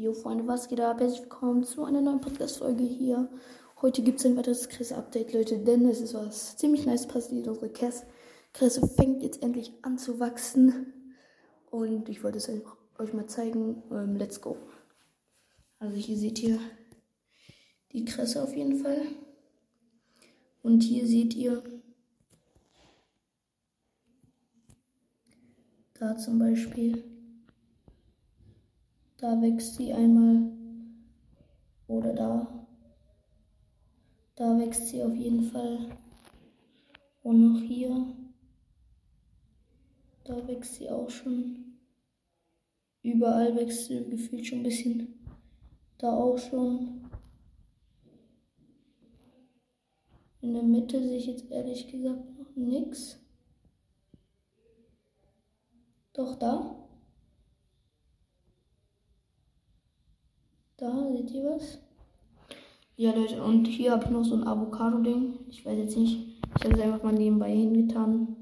Jo Freunde, was geht ab? Herzlich willkommen zu einer neuen Podcast-Folge hier. Heute gibt es ein weiteres Kresse-Update, Leute, denn es ist was ziemlich nice passiert. Unsere Kresse fängt jetzt endlich an zu wachsen. Und ich wollte es euch mal zeigen. Ähm, let's go. Also hier seht ihr die Kresse auf jeden Fall. Und hier seht ihr da zum Beispiel da wächst sie einmal. Oder da. Da wächst sie auf jeden Fall. Und noch hier. Da wächst sie auch schon. Überall wächst sie gefühlt schon ein bisschen. Da auch schon. In der Mitte sehe ich jetzt ehrlich gesagt noch nichts. Doch da. Da, seht ihr was? Ja, Leute, und hier habe ich noch so ein Avocado-Ding. Ich weiß jetzt nicht. Ich habe es einfach mal nebenbei hingetan.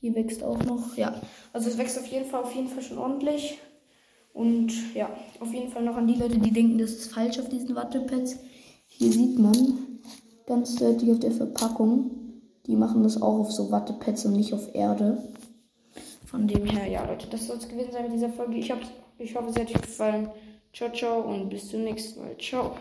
Hier wächst auch noch. Ja, also es wächst auf jeden Fall, auf jeden Fall schon ordentlich. Und ja, auf jeden Fall noch an die Leute, die denken, das ist falsch auf diesen Wattepads. Hier sieht man ganz deutlich auf der Verpackung. Die machen das auch auf so Wattepads und nicht auf Erde. Von dem her, ja, Leute, das soll es gewesen sein mit dieser Folge. Ich, ich hoffe, es hat euch gefallen. Ciao, ciao und bis zum nächsten Mal. Ciao.